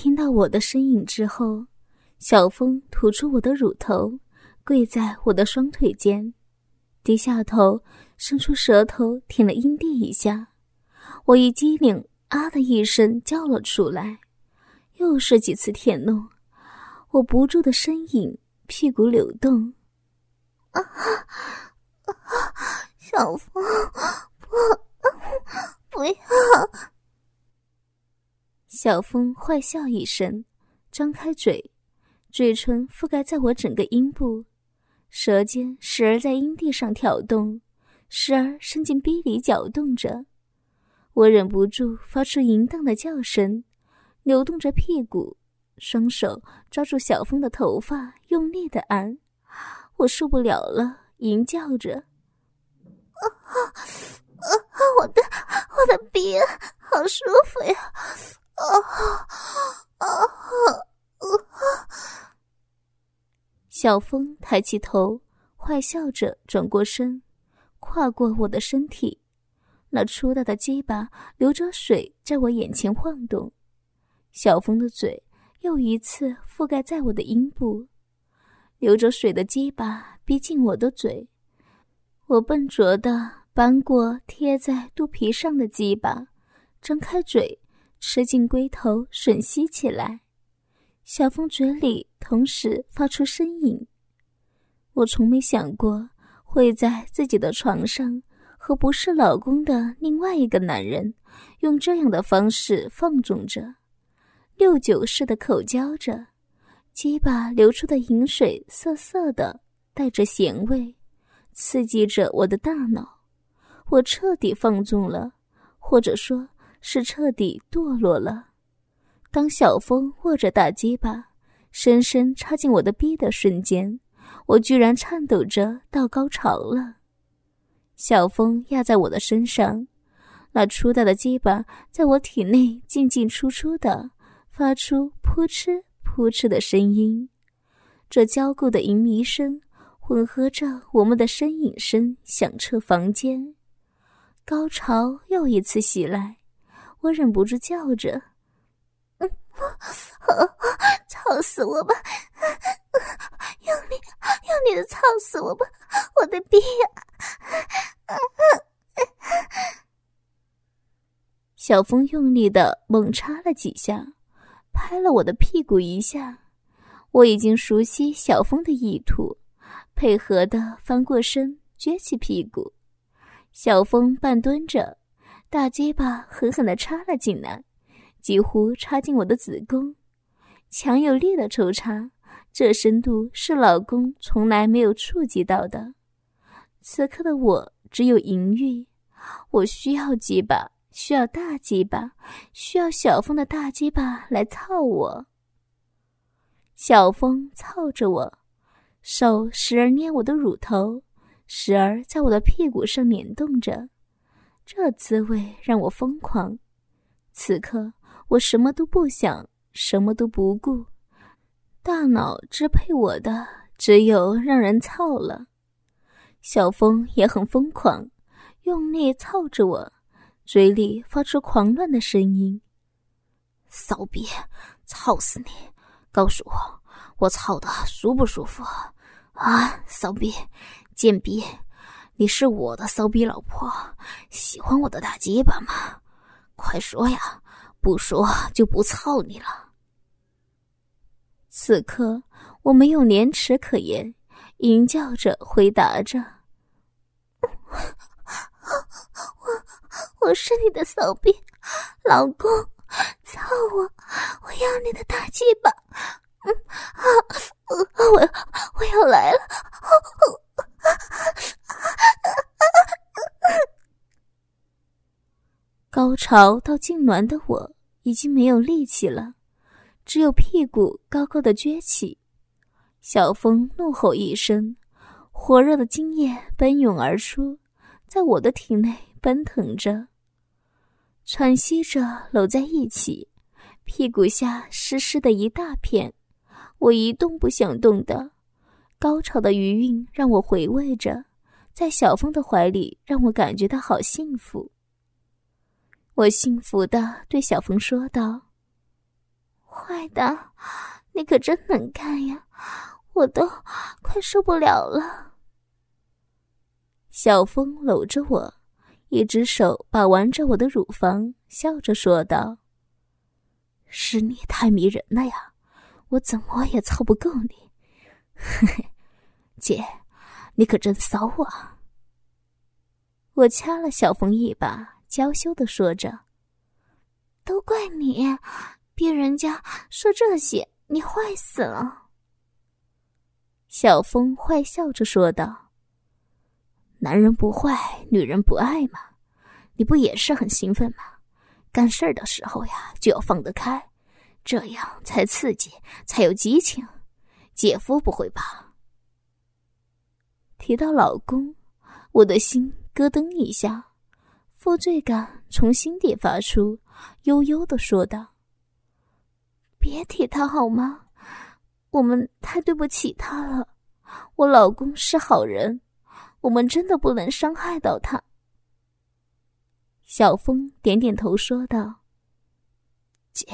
听到我的声音之后，小峰吐出我的乳头，跪在我的双腿间，低下头，伸出舌头舔了阴蒂一下。我一激灵，啊的一声叫了出来，又是几次舔弄，我不住的呻吟，屁股扭动。啊啊！小峰，不，不要！小峰坏笑一声，张开嘴，嘴唇覆盖在我整个阴部，舌尖时而在阴蒂上挑动，时而伸进逼里搅动着。我忍不住发出淫荡的叫声，扭动着屁股，双手抓住小峰的头发，用力的按。我受不了了，淫叫着：“啊啊啊！我的我的逼，好舒服呀！”啊啊啊啊！小峰抬起头，坏笑着转过身，跨过我的身体，那粗大的鸡巴流着水，在我眼前晃动。小峰的嘴又一次覆盖在我的阴部，流着水的鸡巴逼近我的嘴，我笨拙的扳过贴在肚皮上的鸡巴，张开嘴。吃进龟头吮吸起来，小峰嘴里同时发出呻吟。我从没想过会在自己的床上和不是老公的另外一个男人用这样的方式放纵着，六九式的口交着，鸡巴流出的饮水涩涩的，带着咸味，刺激着我的大脑。我彻底放纵了，或者说。是彻底堕落了。当小峰握着大鸡巴，深深插进我的逼的瞬间，我居然颤抖着到高潮了。小峰压在我的身上，那粗大的鸡巴在我体内进进出出的，发出扑哧扑哧的声音。这娇固的淫迷声混合着我们的呻吟声，响彻房间。高潮又一次袭来。我忍不住叫着：“嗯，操死我吧！用力用力的操死我吧！我的逼呀！”小峰用力的猛插了几下，拍了我的屁股一下。我已经熟悉小峰的意图，配合的翻过身，撅起屁股。小峰半蹲着。大结巴狠狠地插了进来，几乎插进我的子宫，强有力的抽插，这深度是老公从来没有触及到的。此刻的我只有淫欲，我需要鸡巴，需要大鸡巴，需要小峰的大鸡巴来操我。小峰操着我，手时而捏我的乳头，时而在我的屁股上捻动着。这滋味让我疯狂。此刻我什么都不想，什么都不顾，大脑支配我的只有让人操了。小峰也很疯狂，用力操着我，嘴里发出狂乱的声音：“骚逼，操死你！告诉我，我操的舒不舒服？啊，骚逼，贱逼！”你是我的骚逼老婆，喜欢我的大鸡巴吗？快说呀！不说就不操你了。此刻我没有廉耻可言，淫叫着回答着：“我 我是你的骚逼老公，操我！我要你的大鸡巴！嗯啊，我我要来了！” 高潮到痉挛的我已经没有力气了，只有屁股高高的撅起。小峰怒吼一声，火热的精液奔涌而出，在我的体内奔腾着，喘息着搂在一起，屁股下湿湿的一大片，我一动不想动的。高潮的余韵让我回味着，在小峰的怀里，让我感觉到好幸福。我幸福的对小峰说道：“坏的，你可真能干呀！我都快受不了了。小峰搂着我，一只手把玩着我的乳房，笑着说道：“是你太迷人了呀，我怎么也操不够你。嘿嘿，姐，你可真骚啊！”我掐了小峰一把，娇羞的说着：“都怪你，逼人家说这些，你坏死了。”小峰坏笑着说道。男人不坏，女人不爱嘛，你不也是很兴奋吗？干事儿的时候呀，就要放得开，这样才刺激，才有激情。姐夫不会吧？提到老公，我的心咯噔一下，负罪感从心底发出，悠悠的说道：“别提他好吗？我们太对不起他了。我老公是好人。”我们真的不能伤害到他。小峰点点头说道：“姐，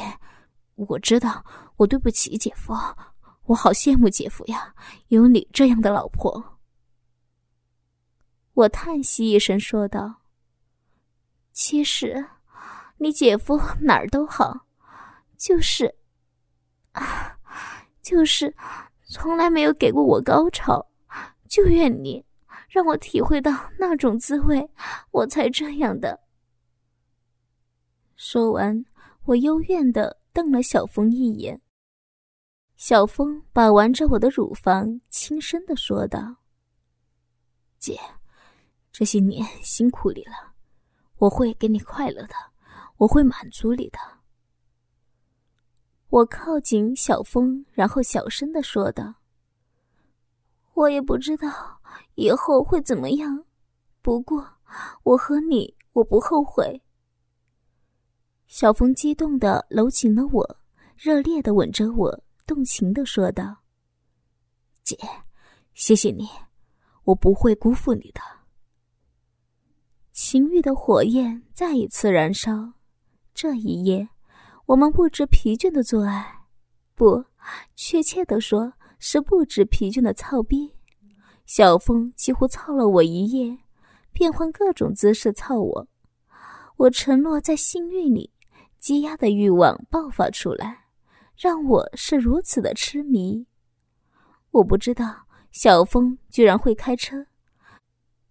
我知道我对不起姐夫，我好羡慕姐夫呀，有你这样的老婆。”我叹息一声说道：“其实，你姐夫哪儿都好，就是，啊，就是从来没有给过我高潮，就怨你。”让我体会到那种滋味，我才这样的。说完，我幽怨的瞪了小峰一眼。小峰把玩着我的乳房，轻声的说道：“姐，这些年辛苦你了，我会给你快乐的，我会满足你的。”我靠近小峰，然后小声的说道：“我也不知道。”以后会怎么样？不过，我和你，我不后悔。小峰激动的搂紧了我，热烈的吻着我，动情的说道：“姐，谢谢你，我不会辜负你的。”情欲的火焰再一次燃烧。这一夜，我们不知疲倦的做爱，不，确切的说，是不知疲倦的操逼。小峰几乎操了我一夜，变换各种姿势操我。我沉落在性欲里，积压的欲望爆发出来，让我是如此的痴迷。我不知道小峰居然会开车。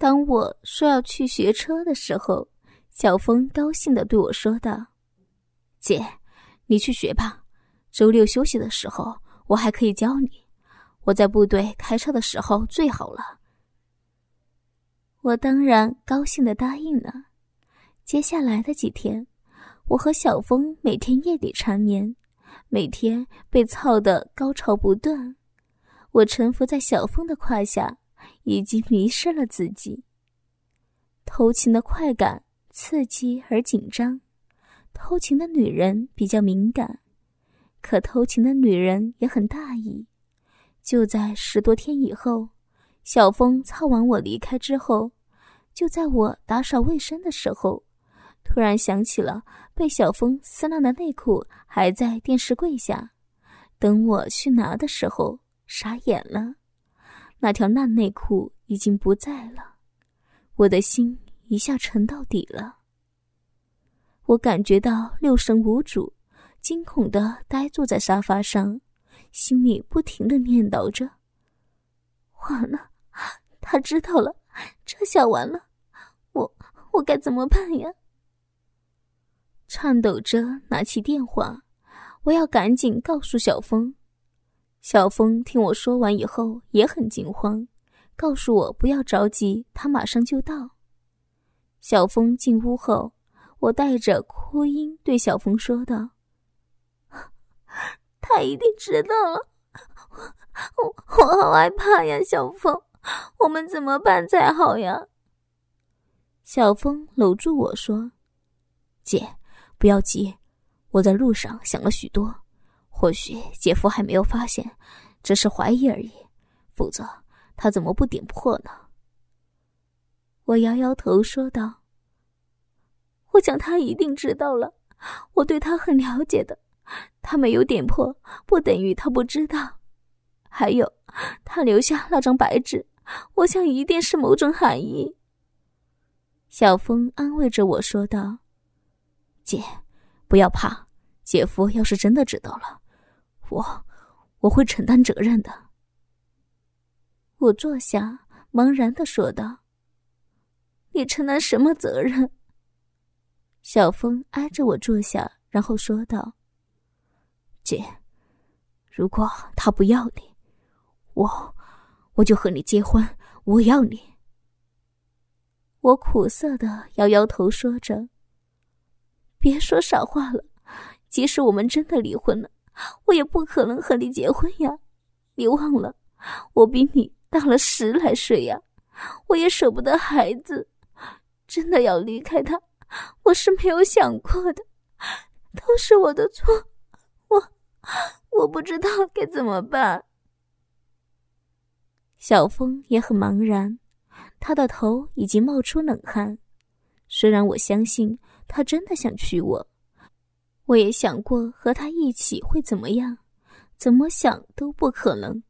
当我说要去学车的时候，小峰高兴的对我说道：“姐，你去学吧，周六休息的时候，我还可以教你。”我在部队开车的时候最好了。我当然高兴的答应了。接下来的几天，我和小峰每天夜里缠绵，每天被操的高潮不断。我臣服在小峰的胯下，已经迷失了自己。偷情的快感刺激而紧张，偷情的女人比较敏感，可偷情的女人也很大意。就在十多天以后，小峰操完我离开之后，就在我打扫卫生的时候，突然想起了被小峰撕烂的内裤还在电视柜下。等我去拿的时候，傻眼了，那条烂内裤已经不在了。我的心一下沉到底了。我感觉到六神无主，惊恐的呆坐在沙发上。心里不停的念叨着：“完了，他知道了，这下完了，我我该怎么办呀？”颤抖着拿起电话，我要赶紧告诉小峰。小峰听我说完以后也很惊慌，告诉我不要着急，他马上就到。小峰进屋后，我带着哭音对小峰说道。他一定知道了，我 我好害怕呀，小峰，我们怎么办才好呀？小峰搂住我说：“姐，不要急，我在路上想了许多，或许姐夫还没有发现，只是怀疑而已，否则他怎么不点破呢？”我摇摇头说道：“我想他一定知道了，我对他很了解的。”他没有点破，不等于他不知道。还有，他留下那张白纸，我想一定是某种含义。小峰安慰着我说道：“姐，不要怕，姐夫要是真的知道了，我我会承担责任的。”我坐下，茫然的说道：“你承担什么责任？”小峰挨着我坐下，然后说道：“姐，如果他不要你，我我就和你结婚，我要你。”我苦涩的摇摇头，说着：“别说傻话了，即使我们真的离婚了，我也不可能和你结婚呀！你忘了，我比你大了十来岁呀，我也舍不得孩子，真的要离开他，我是没有想过的，都是我的错，我我不知道该怎么办。”小峰也很茫然。他的头已经冒出冷汗。虽然我相信他真的想娶我，我也想过和他一起会怎么样，怎么想都不可能。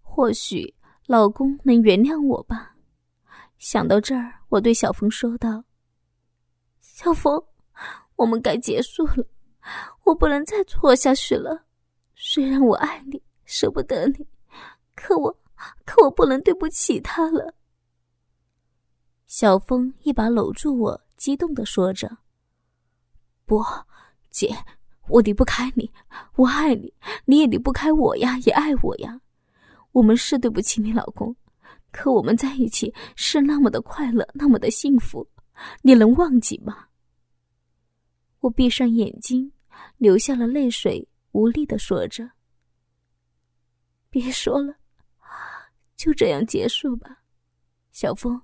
或许老公能原谅我吧。想到这儿，我对小峰说道：“小峰，我们该结束了，我不能再错下去了。虽然我爱你，舍不得你，可我，可我不能对不起他了。”小峰一把搂住我，激动的说着：“不，姐，我离不开你，我爱你，你也离不开我呀，也爱我呀。我们是对不起你老公，可我们在一起是那么的快乐，那么的幸福，你能忘记吗？”我闭上眼睛，流下了泪水，无力的说着：“别说了，就这样结束吧，小峰。”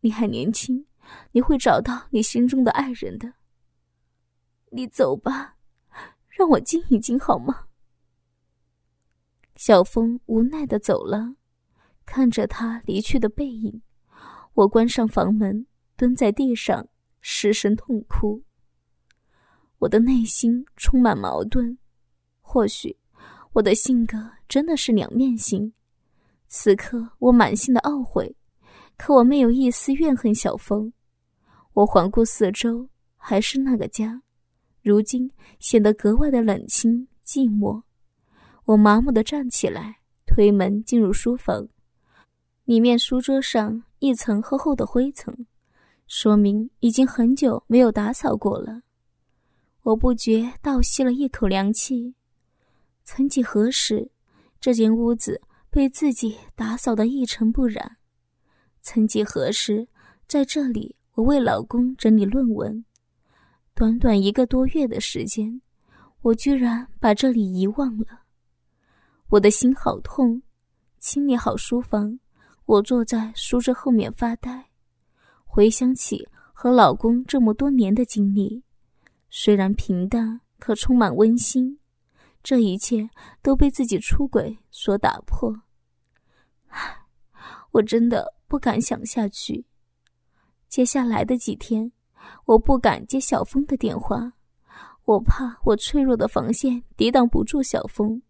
你还年轻，你会找到你心中的爱人的。你走吧，让我静一静好吗？小峰无奈的走了，看着他离去的背影，我关上房门，蹲在地上失声痛哭。我的内心充满矛盾，或许我的性格真的是两面性。此刻我满心的懊悔。可我没有一丝怨恨小峰，我环顾四周，还是那个家，如今显得格外的冷清寂寞。我麻木的站起来，推门进入书房，里面书桌上一层厚厚的灰尘，说明已经很久没有打扫过了。我不觉倒吸了一口凉气。曾几何时，这间屋子被自己打扫得一尘不染。曾几何时，在这里，我为老公整理论文。短短一个多月的时间，我居然把这里遗忘了。我的心好痛。清理好书房，我坐在书桌后面发呆，回想起和老公这么多年的经历，虽然平淡，可充满温馨。这一切都被自己出轨所打破。唉，我真的。不敢想下去。接下来的几天，我不敢接小峰的电话，我怕我脆弱的防线抵挡不住小峰，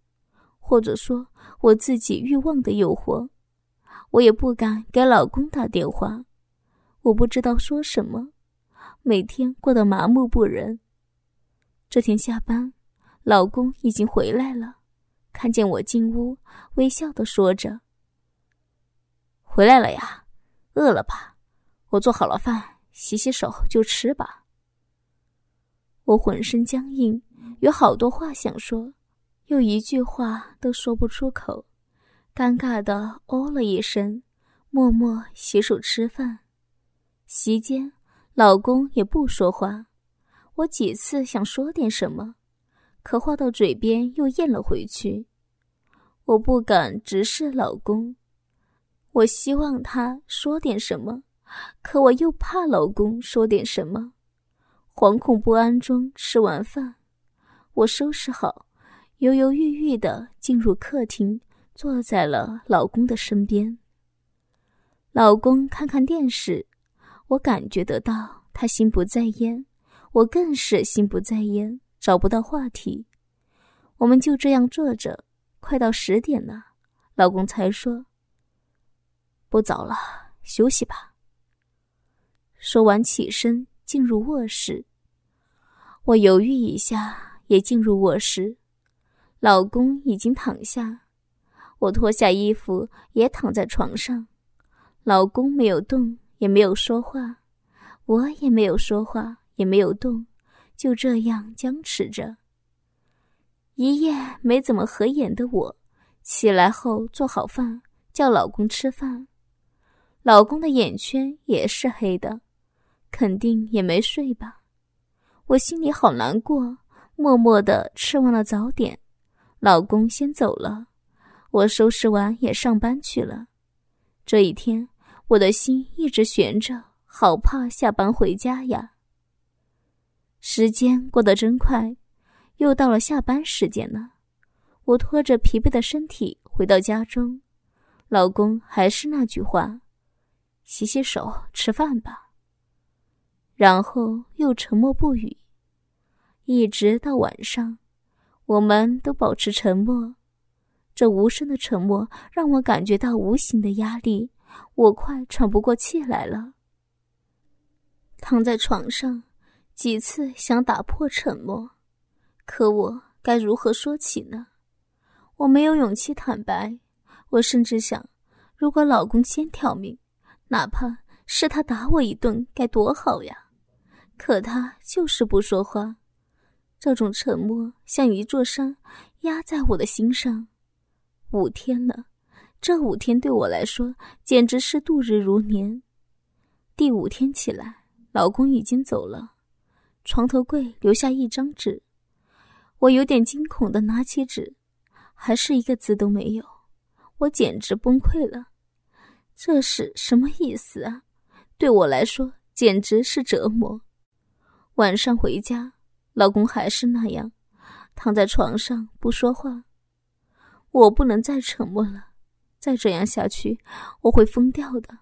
或者说我自己欲望的诱惑。我也不敢给老公打电话，我不知道说什么，每天过得麻木不仁。这天下班，老公已经回来了，看见我进屋，微笑的说着。回来了呀，饿了吧？我做好了饭，洗洗手就吃吧。我浑身僵硬，有好多话想说，又一句话都说不出口，尴尬的哦了一声，默默洗手吃饭。席间，老公也不说话，我几次想说点什么，可话到嘴边又咽了回去。我不敢直视老公。我希望他说点什么，可我又怕老公说点什么，惶恐不安中吃完饭，我收拾好，犹犹豫豫的进入客厅，坐在了老公的身边。老公看看电视，我感觉得到他心不在焉，我更是心不在焉，找不到话题。我们就这样坐着，快到十点了，老公才说：“不早了，休息吧。”说完起身进入卧室。我犹豫一下，也进入卧室。老公已经躺下，我脱下衣服也躺在床上。老公没有动，也没有说话，我也没有说话，也没有动，就这样僵持着。一夜没怎么合眼的我，起来后做好饭，叫老公吃饭。老公的眼圈也是黑的，肯定也没睡吧？我心里好难过，默默的吃完了早点。老公先走了，我收拾完也上班去了。这一天，我的心一直悬着，好怕下班回家呀。时间过得真快，又到了下班时间了。我拖着疲惫的身体回到家中，老公还是那句话：“洗洗手，吃饭吧。”然后又沉默不语，一直到晚上。我们都保持沉默，这无声的沉默让我感觉到无形的压力，我快喘不过气来了。躺在床上，几次想打破沉默，可我该如何说起呢？我没有勇气坦白，我甚至想，如果老公先挑明，哪怕是他打我一顿，该多好呀！可他就是不说话。这种沉默像一座山压在我的心上，五天了，这五天对我来说简直是度日如年。第五天起来，老公已经走了，床头柜留下一张纸，我有点惊恐的拿起纸，还是一个字都没有，我简直崩溃了。这是什么意思啊？对我来说简直是折磨。晚上回家。老公还是那样，躺在床上不说话。我不能再沉默了，再这样下去，我会疯掉的。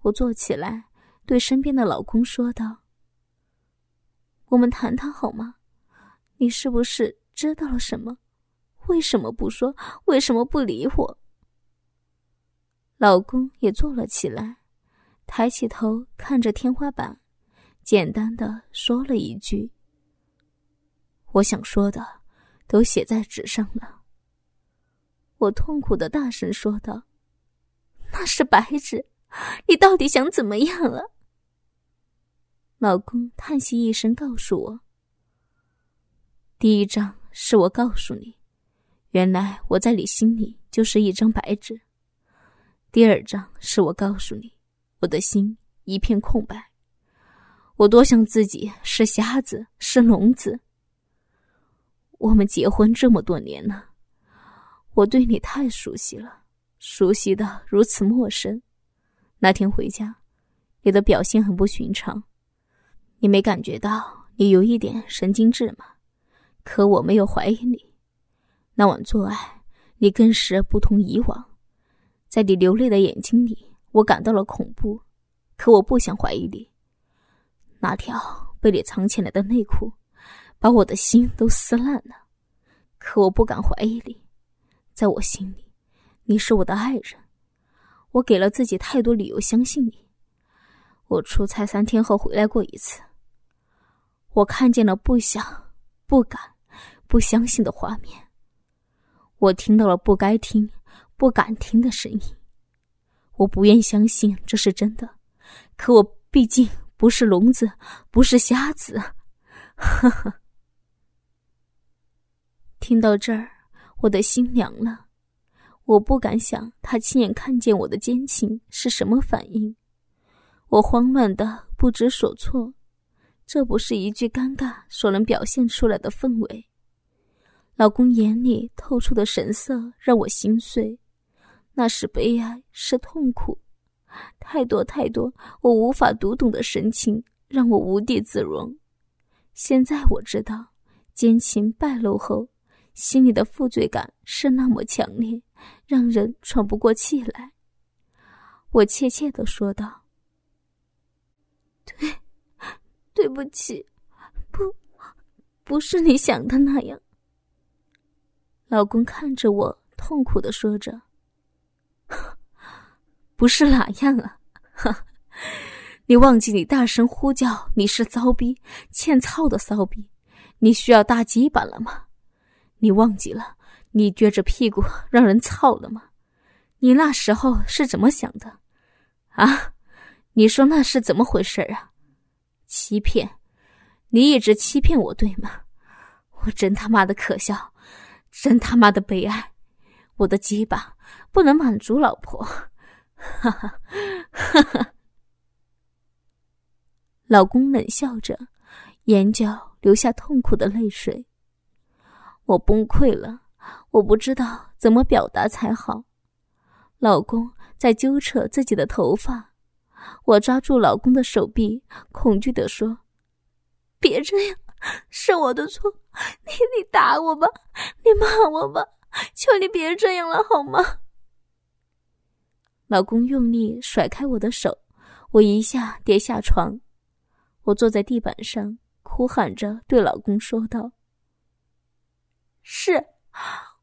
我坐起来，对身边的老公说道：“我们谈谈好吗？你是不是知道了什么？为什么不说？为什么不理我？”老公也坐了起来，抬起头看着天花板，简单的说了一句。我想说的，都写在纸上了。我痛苦的大声说道：“那是白纸，你到底想怎么样啊？”老公叹息一声，告诉我：“第一章是我告诉你，原来我在你心里就是一张白纸；第二章是我告诉你，我的心一片空白。我多想自己是瞎子，是聋子。”我们结婚这么多年了，我对你太熟悉了，熟悉的如此陌生。那天回家，你的表现很不寻常，你没感觉到你有一点神经质吗？可我没有怀疑你。那晚做爱，你更是不同以往，在你流泪的眼睛里，我感到了恐怖。可我不想怀疑你，那条被你藏起来的内裤。把我的心都撕烂了，可我不敢怀疑你，在我心里，你是我的爱人。我给了自己太多理由相信你。我出差三天后回来过一次，我看见了不想、不敢、不相信的画面。我听到了不该听、不敢听的声音。我不愿相信这是真的，可我毕竟不是聋子，不是瞎子。呵呵。听到这儿，我的心凉了。我不敢想他亲眼看见我的奸情是什么反应。我慌乱的不知所措。这不是一句尴尬所能表现出来的氛围。老公眼里透出的神色让我心碎，那是悲哀，是痛苦，太多太多我无法读懂的神情，让我无地自容。现在我知道，奸情败露后。心里的负罪感是那么强烈，让人喘不过气来。我怯怯的说道：“对，对不起，不，不是你想的那样。”老公看着我，痛苦的说着：“不是哪样啊？哈 你忘记你大声呼叫你是骚逼，欠操的骚逼，你需要大鸡巴了吗？你忘记了你撅着屁股让人操了吗？你那时候是怎么想的？啊？你说那是怎么回事啊？欺骗，你一直欺骗我，对吗？我真他妈的可笑！”真他妈的悲哀！我的鸡巴不能满足老婆，哈哈哈哈！老公冷笑着，眼角流下痛苦的泪水。我崩溃了，我不知道怎么表达才好。老公在揪扯自己的头发，我抓住老公的手臂，恐惧的说：“别这样。”是我的错，你你打我吧，你骂我吧，求你别这样了好吗？老公用力甩开我的手，我一下跌下床，我坐在地板上，哭喊着对老公说道：“是，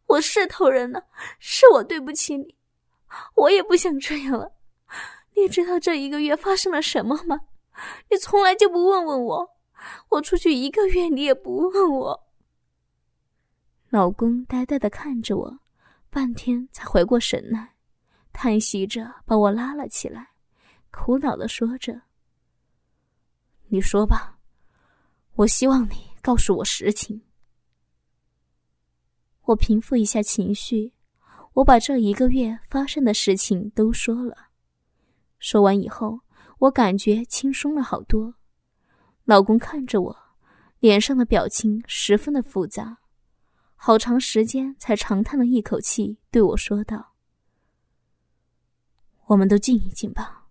我是偷人了，是我对不起你，我也不想这样了。你知道这一个月发生了什么吗？你从来就不问问我。”我出去一个月，你也不问我。老公呆呆的看着我，半天才回过神来，叹息着把我拉了起来，苦恼的说着：“你说吧，我希望你告诉我实情。”我平复一下情绪，我把这一个月发生的事情都说了。说完以后，我感觉轻松了好多。老公看着我，脸上的表情十分的复杂，好长时间才长叹了一口气，对我说道：“我们都静一静吧，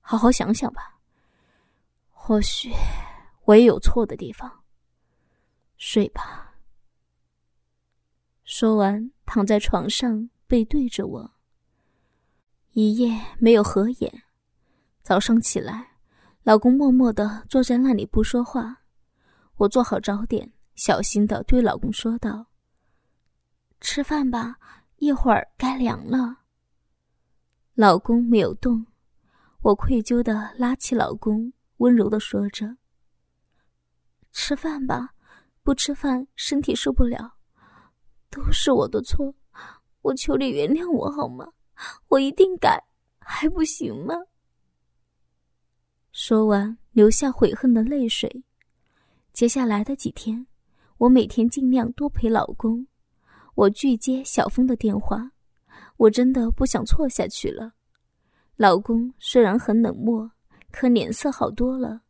好好想想吧。或许我也有错的地方。睡吧。”说完，躺在床上背对着我，一夜没有合眼。早上起来。老公默默的坐在那里不说话，我做好早点，小心的对老公说道：“吃饭吧，一会儿该凉了。”老公没有动，我愧疚的拉起老公，温柔的说着：“吃饭吧，不吃饭身体受不了，都是我的错，我求你原谅我好吗？我一定改，还不行吗？”说完，流下悔恨的泪水。接下来的几天，我每天尽量多陪老公。我拒接小峰的电话，我真的不想错下去了。老公虽然很冷漠，可脸色好多了，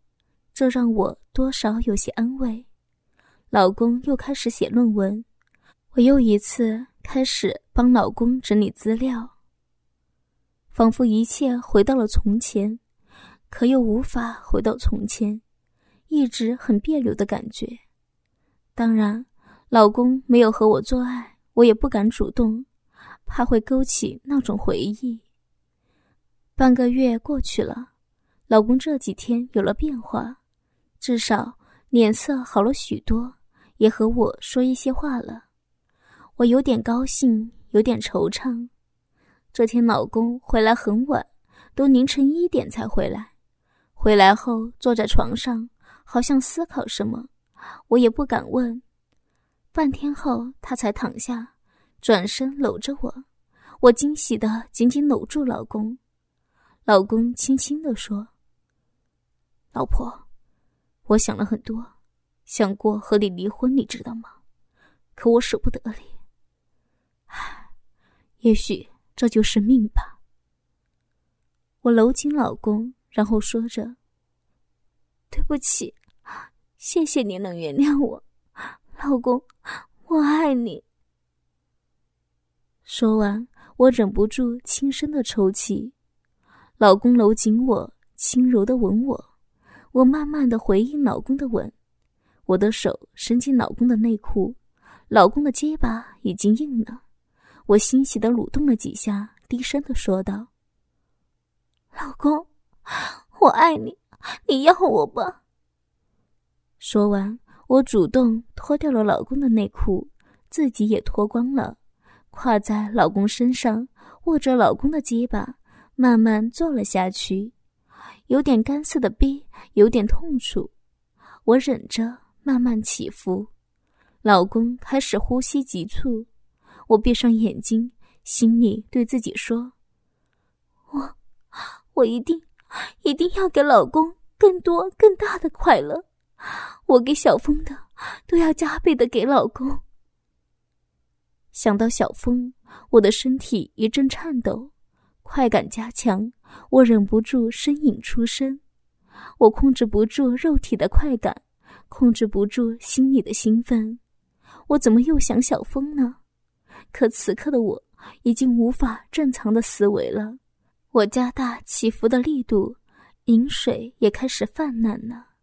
这让我多少有些安慰。老公又开始写论文，我又一次开始帮老公整理资料，仿佛一切回到了从前。可又无法回到从前，一直很别扭的感觉。当然，老公没有和我做爱，我也不敢主动，怕会勾起那种回忆。半个月过去了，老公这几天有了变化，至少脸色好了许多，也和我说一些话了。我有点高兴，有点惆怅。这天老公回来很晚，都凌晨一点才回来。回来后，坐在床上，好像思考什么，我也不敢问。半天后，他才躺下，转身搂着我，我惊喜的紧紧搂住老公。老公轻轻的说：“老婆，我想了很多，想过和你离婚，你知道吗？可我舍不得你。唉，也许这就是命吧。”我搂紧老公。然后说着：“对不起，谢谢你能原谅我，老公，我爱你。”说完，我忍不住轻声的抽泣。老公搂紧我，轻柔的吻我，我慢慢的回应老公的吻。我的手伸进老公的内裤，老公的结巴已经硬了。我欣喜的蠕动了几下，低声的说道：“老公。”我爱你，你要我吧。说完，我主动脱掉了老公的内裤，自己也脱光了，跨在老公身上，握着老公的鸡巴，慢慢坐了下去，有点干涩的逼，有点痛楚，我忍着慢慢起伏，老公开始呼吸急促，我闭上眼睛，心里对自己说：“我，我一定，一定要给老公更多更大的快乐。”我给小峰的，都要加倍的给老公。想到小峰，我的身体一阵颤抖，快感加强，我忍不住呻吟出声。我控制不住肉体的快感，控制不住心里的兴奋。我怎么又想小峰呢？可此刻的我已经无法正常的思维了。我加大起伏的力度，饮水也开始泛滥了。